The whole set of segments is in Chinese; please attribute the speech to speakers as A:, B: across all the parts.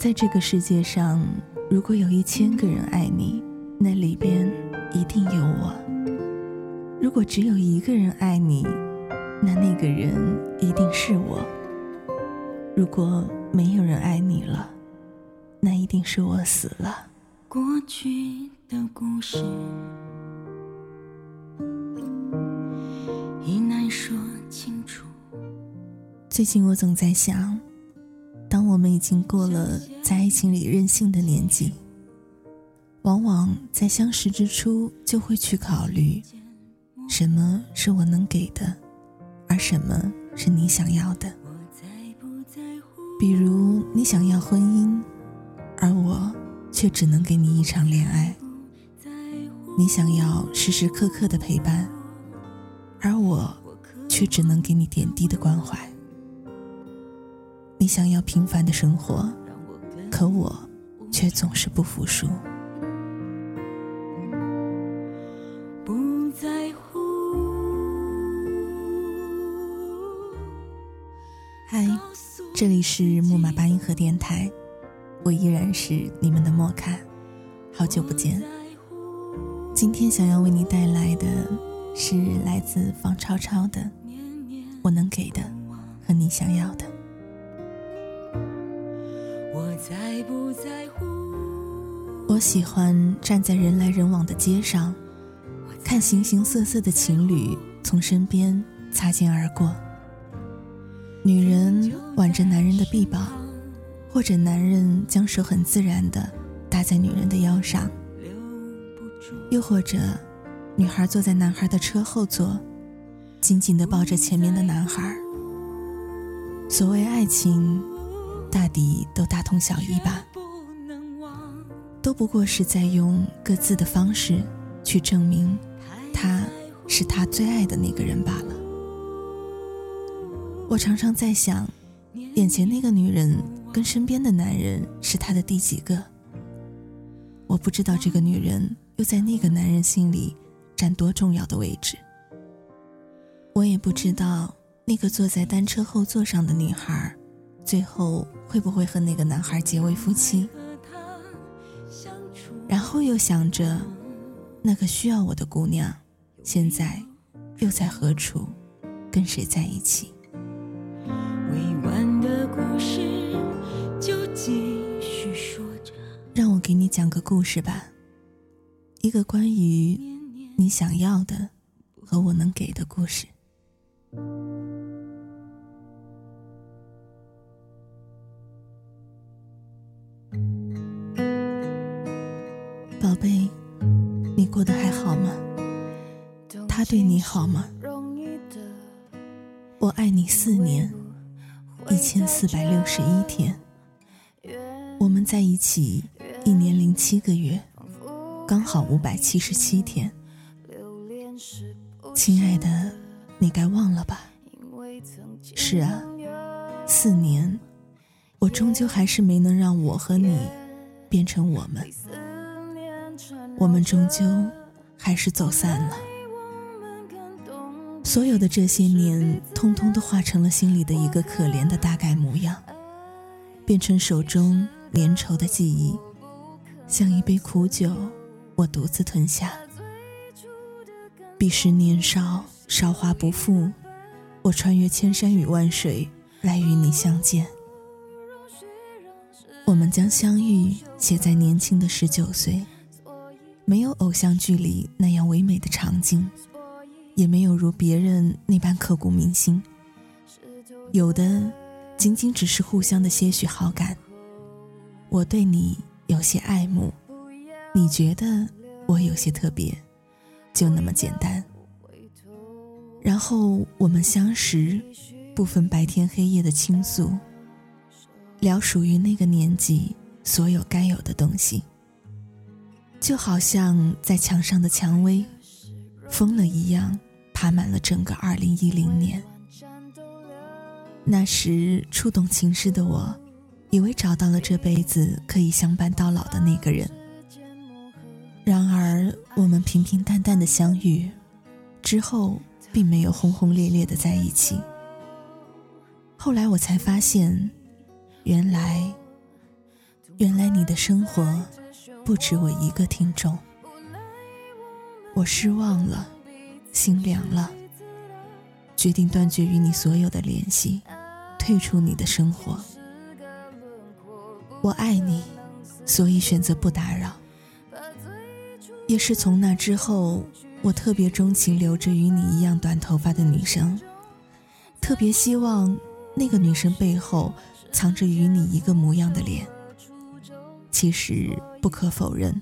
A: 在这个世界上，如果有一千个人爱你，那里边一定有我；如果只有一个人爱你，那那个人一定是我；如果没有人爱你了，那一定是我死了。
B: 过去的故事已难说清楚。
A: 最近我总在想，当我们已经过了在爱情里任性的年纪，往往在相识之初就会去考虑，什么是我能给的，而什么是你想要的。比如你想要婚姻，而我。却只能给你一场恋爱。你想要时时刻刻的陪伴，而我却只能给你点滴的关怀。你想要平凡的生活，可我却总是不服输。
B: 不在乎。
A: 嗨，这里是木马八音盒电台。我依然是你们的莫卡，好久不见。今天想要为你带来的是来自方超超的《我能给的和你想要的》。
B: 我
A: 喜欢站在人来人往的街上，看形形色色的情侣从身边擦肩而过。女人挽着男人的臂膀。或者男人将手很自然地搭在女人的腰上，又或者女孩坐在男孩的车后座，紧紧地抱着前面的男孩。所谓爱情，大抵都大同小异吧，都不过是在用各自的方式去证明他是他最爱的那个人罢了。我常常在想，眼前那个女人。跟身边的男人是他的第几个？我不知道这个女人又在那个男人心里占多重要的位置。我也不知道那个坐在单车后座上的女孩，最后会不会和那个男孩结为夫妻。然后又想着，那个需要我的姑娘，现在又在何处，跟谁在一起？
B: 未完的故事就。继续说着，
A: 让我给你讲个故事吧，一个关于你想要的和我能给的故事。对你好吗？我爱你四年，一千四百六十一天。我们在一起一年零七个月，刚好五百七十七天。亲爱的，你该忘了吧？是啊，四年，我终究还是没能让我和你变成我们。我们终究还是走散了。所有的这些年，通通都化成了心里的一个可怜的大概模样，变成手中。粘稠的记忆，像一杯苦酒，我独自吞下。彼时年少，韶华不复，我穿越千山与万水来与你相见。我们将相遇写在年轻的十九岁，没有偶像剧里那样唯美的场景，也没有如别人那般刻骨铭心，有的仅仅只是互相的些许好感。我对你有些爱慕，你觉得我有些特别，就那么简单。然后我们相识，不分白天黑夜的倾诉，聊属于那个年纪所有该有的东西，就好像在墙上的蔷薇，疯了一样，爬满了整个二零一零年。那时初懂情诗的我。以为找到了这辈子可以相伴到老的那个人，然而我们平平淡淡的相遇，之后并没有轰轰烈烈的在一起。后来我才发现，原来原来你的生活不止我一个听众，我失望了，心凉了，决定断绝与你所有的联系，退出你的生活。我爱你，所以选择不打扰。也是从那之后，我特别钟情留着与你一样短头发的女生，特别希望那个女生背后藏着与你一个模样的脸。其实不可否认，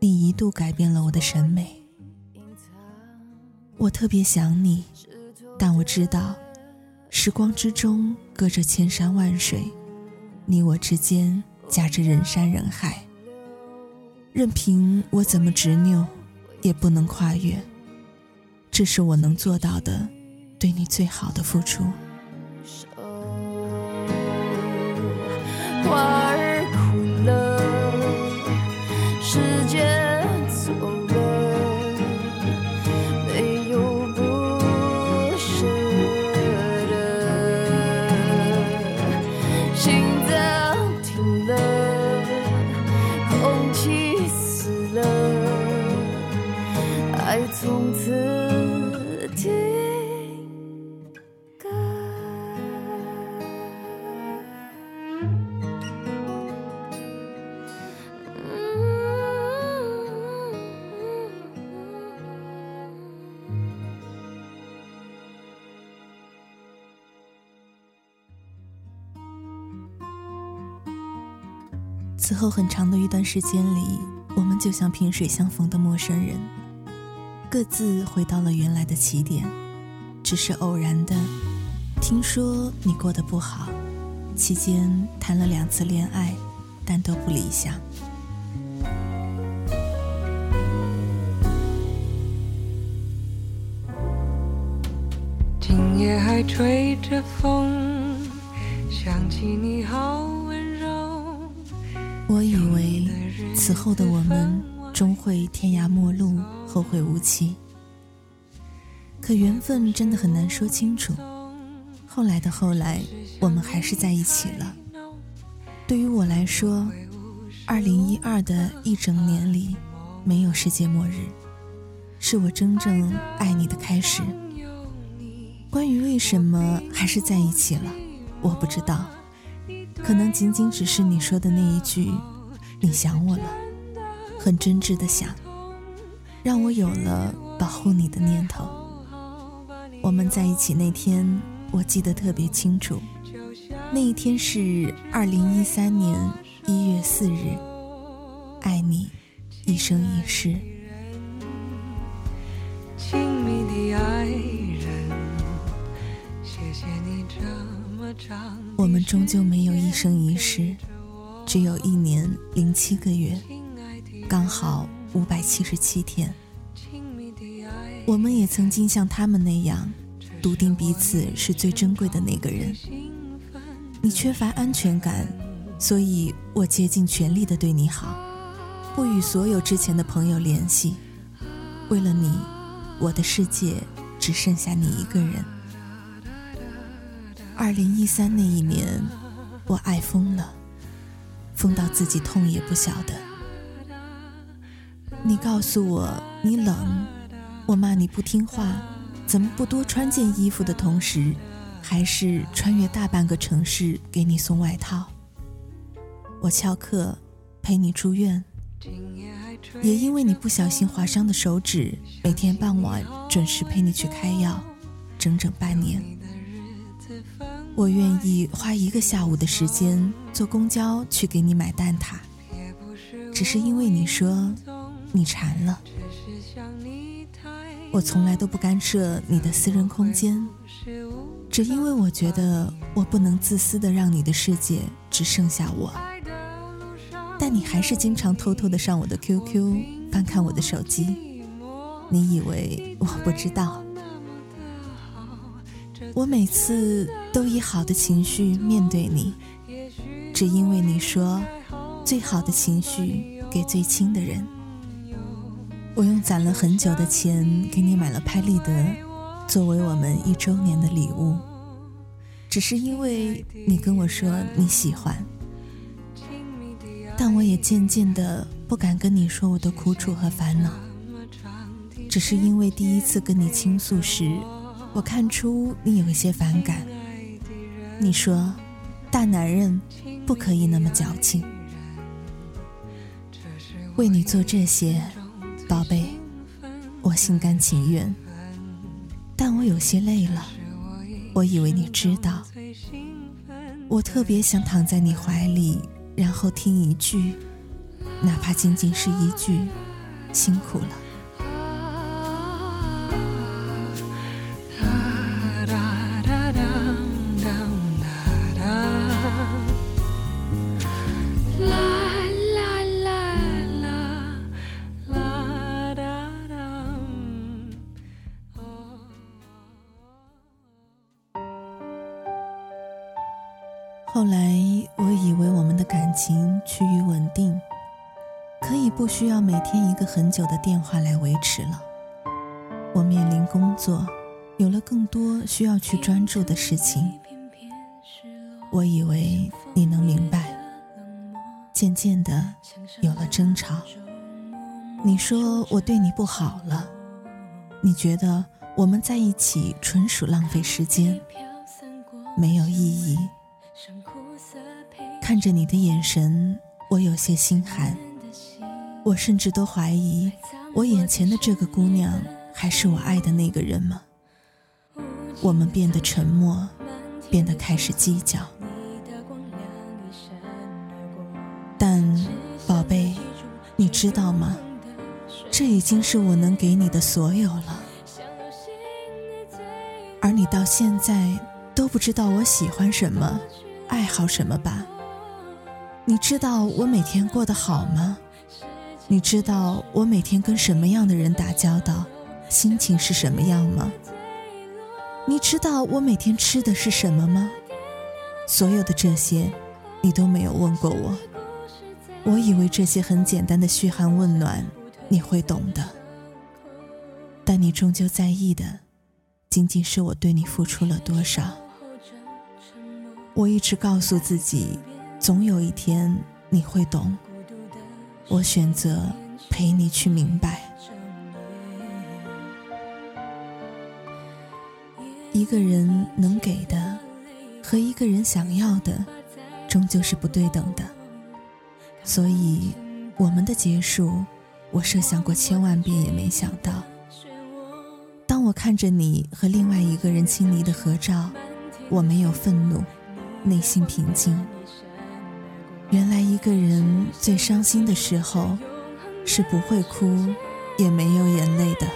A: 你一度改变了我的审美。我特别想你，但我知道，时光之中隔着千山万水，你我之间夹着人山人海。任凭我怎么执拗，也不能跨越。这是我能做到的，对你最好的付出。冷了空气死了爱从此此后很长的一段时间里，我们就像萍水相逢的陌生人，各自回到了原来的起点，只是偶然的听说你过得不好，期间谈了两次恋爱，但都不理想。
B: 今夜还吹着风，想起你好。
A: 我以为此后的我们终会天涯陌路，后会无期。可缘分真的很难说清楚。后来的后来，我们还是在一起了。对于我来说，二零一二的一整年里，没有世界末日，是我真正爱你的开始。关于为什么还是在一起了，我不知道。可能仅仅只是你说的那一句“你想我了”，很真挚的想，让我有了保护你的念头。我们在一起那天，我记得特别清楚，那一天是二零一三年一月四日。爱你，一生一世。我们终究没有一生一世，只有一年零七个月，刚好五百七十七天。我们也曾经像他们那样，笃定彼此是最珍贵的那个人。你缺乏安全感，所以我竭尽全力的对你好，不与所有之前的朋友联系。为了你，我的世界只剩下你一个人。二零一三那一年，我爱疯了，疯到自己痛也不晓得。你告诉我你冷，我骂你不听话，怎么不多穿件衣服的同时，还是穿越大半个城市给你送外套。我翘课陪你住院，也因为你不小心划伤的手指，每天傍晚准时陪你去开药，整整半年。我愿意花一个下午的时间坐公交去给你买蛋挞，只是因为你说你馋了。我从来都不干涉你的私人空间，只因为我觉得我不能自私的让你的世界只剩下我。但你还是经常偷偷的上我的 QQ 翻看我的手机，你以为我不知道？我每次都以好的情绪面对你，只因为你说，最好的情绪给最亲的人。我用攒了很久的钱给你买了拍立得，作为我们一周年的礼物，只是因为你跟我说你喜欢。但我也渐渐的不敢跟你说我的苦楚和烦恼，只是因为第一次跟你倾诉时，我看出你有一些反感。你说，大男人不可以那么矫情。为你做这些，宝贝，我心甘情愿。但我有些累了，我以为你知道。我特别想躺在你怀里，然后听一句，哪怕仅仅是一句，辛苦了。后来，我以为我们的感情趋于稳定，可以不需要每天一个很久的电话来维持了。我面临工作，有了更多需要去专注的事情。我以为你能明白，渐渐的有了争吵。你说我对你不好了，你觉得我们在一起纯属浪费时间，没有意义。看着你的眼神，我有些心寒。我甚至都怀疑，我眼前的这个姑娘还是我爱的那个人吗？我们变得沉默，变得开始计较。但，宝贝，你知道吗？这已经是我能给你的所有了。而你到现在都不知道我喜欢什么，爱好什么吧？你知道我每天过得好吗？你知道我每天跟什么样的人打交道，心情是什么样吗？你知道我每天吃的是什么吗？所有的这些，你都没有问过我。我以为这些很简单的嘘寒问暖，你会懂的。但你终究在意的，仅仅是我对你付出了多少。我一直告诉自己。总有一天你会懂，我选择陪你去明白。一个人能给的和一个人想要的，终究是不对等的。所以，我们的结束，我设想过千万遍也没想到。当我看着你和另外一个人亲昵的合照，我没有愤怒，内心平静。原来一个人最伤心的时候，是不会哭，也没有眼泪的。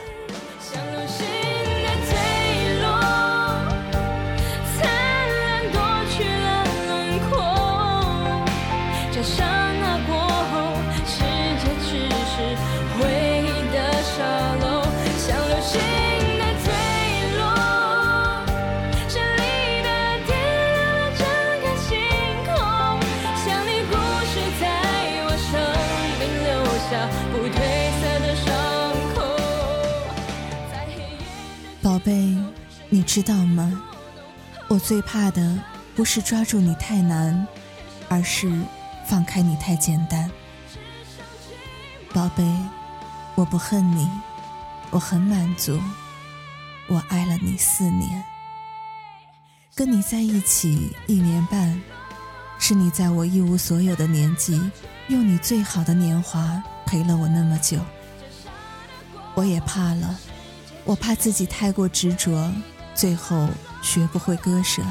A: 宝贝，你知道吗？我最怕的不是抓住你太难，而是放开你太简单。宝贝，我不恨你，我很满足。我爱了你四年，跟你在一起一年半，是你在我一无所有的年纪，用你最好的年华陪了我那么久。我也怕了。我怕自己太过执着，最后学不会割舍。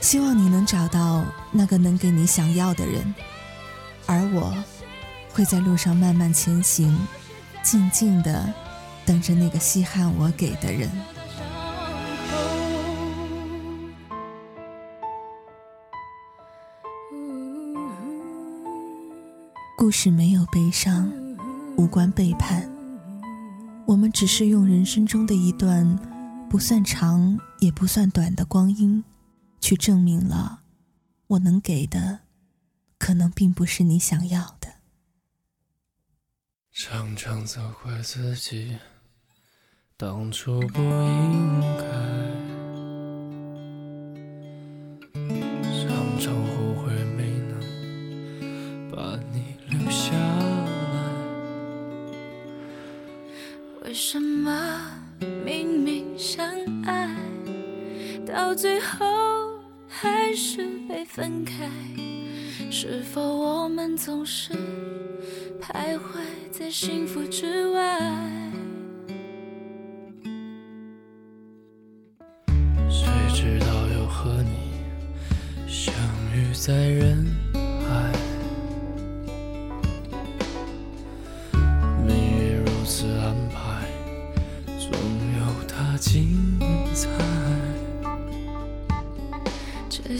A: 希望你能找到那个能给你想要的人，而我会在路上慢慢前行，静静的等着那个稀罕我给的人。故事没有悲伤，无关背叛。我们只是用人生中的一段不算长也不算短的光阴，去证明了我能给的，可能并不是你想要的。
C: 常常责怪自己，当初不应该；
D: 最后还是被分开？是否我们总是徘徊在幸福之外？
C: 谁知道又和你相遇在人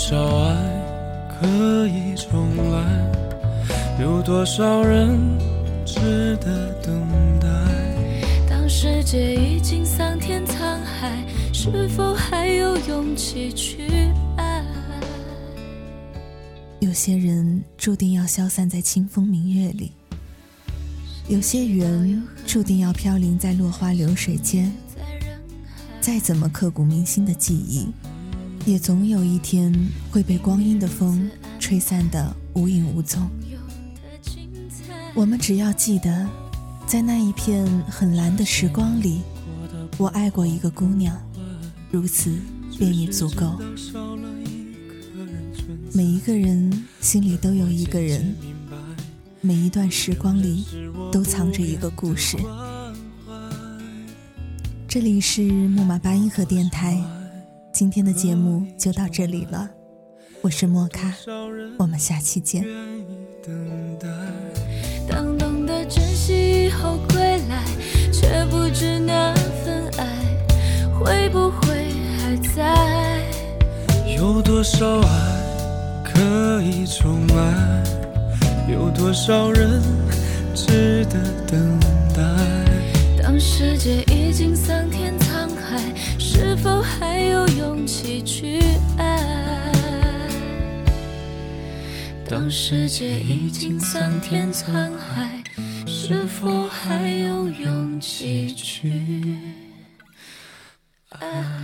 C: 多少爱可以重来？有多少人值得等待？
D: 当世界已经桑田沧海，是否还有勇气去爱？
A: 有些人注定要消散在清风明月里，有些缘注定要飘零在落花流水间。再怎么刻骨铭心的记忆，也总有一天会被光阴的风吹散得无影无踪。我们只要记得，在那一片很蓝的时光里，我爱过一个姑娘，如此便已足够。每一个人心里都有一个人，每一段时光里都藏着一个故事。这里是木马八音盒电台，今天的节目就到这里了，我是莫卡，我们下期见。
C: 等待。
D: 当懂得珍惜以后归来，却不知那份爱会不会还在。
C: 有多少爱可以重来？有多少人值得等待？
D: 当世界已经桑田是否还有勇气去爱当世界已经桑田沧海是否还有勇气去爱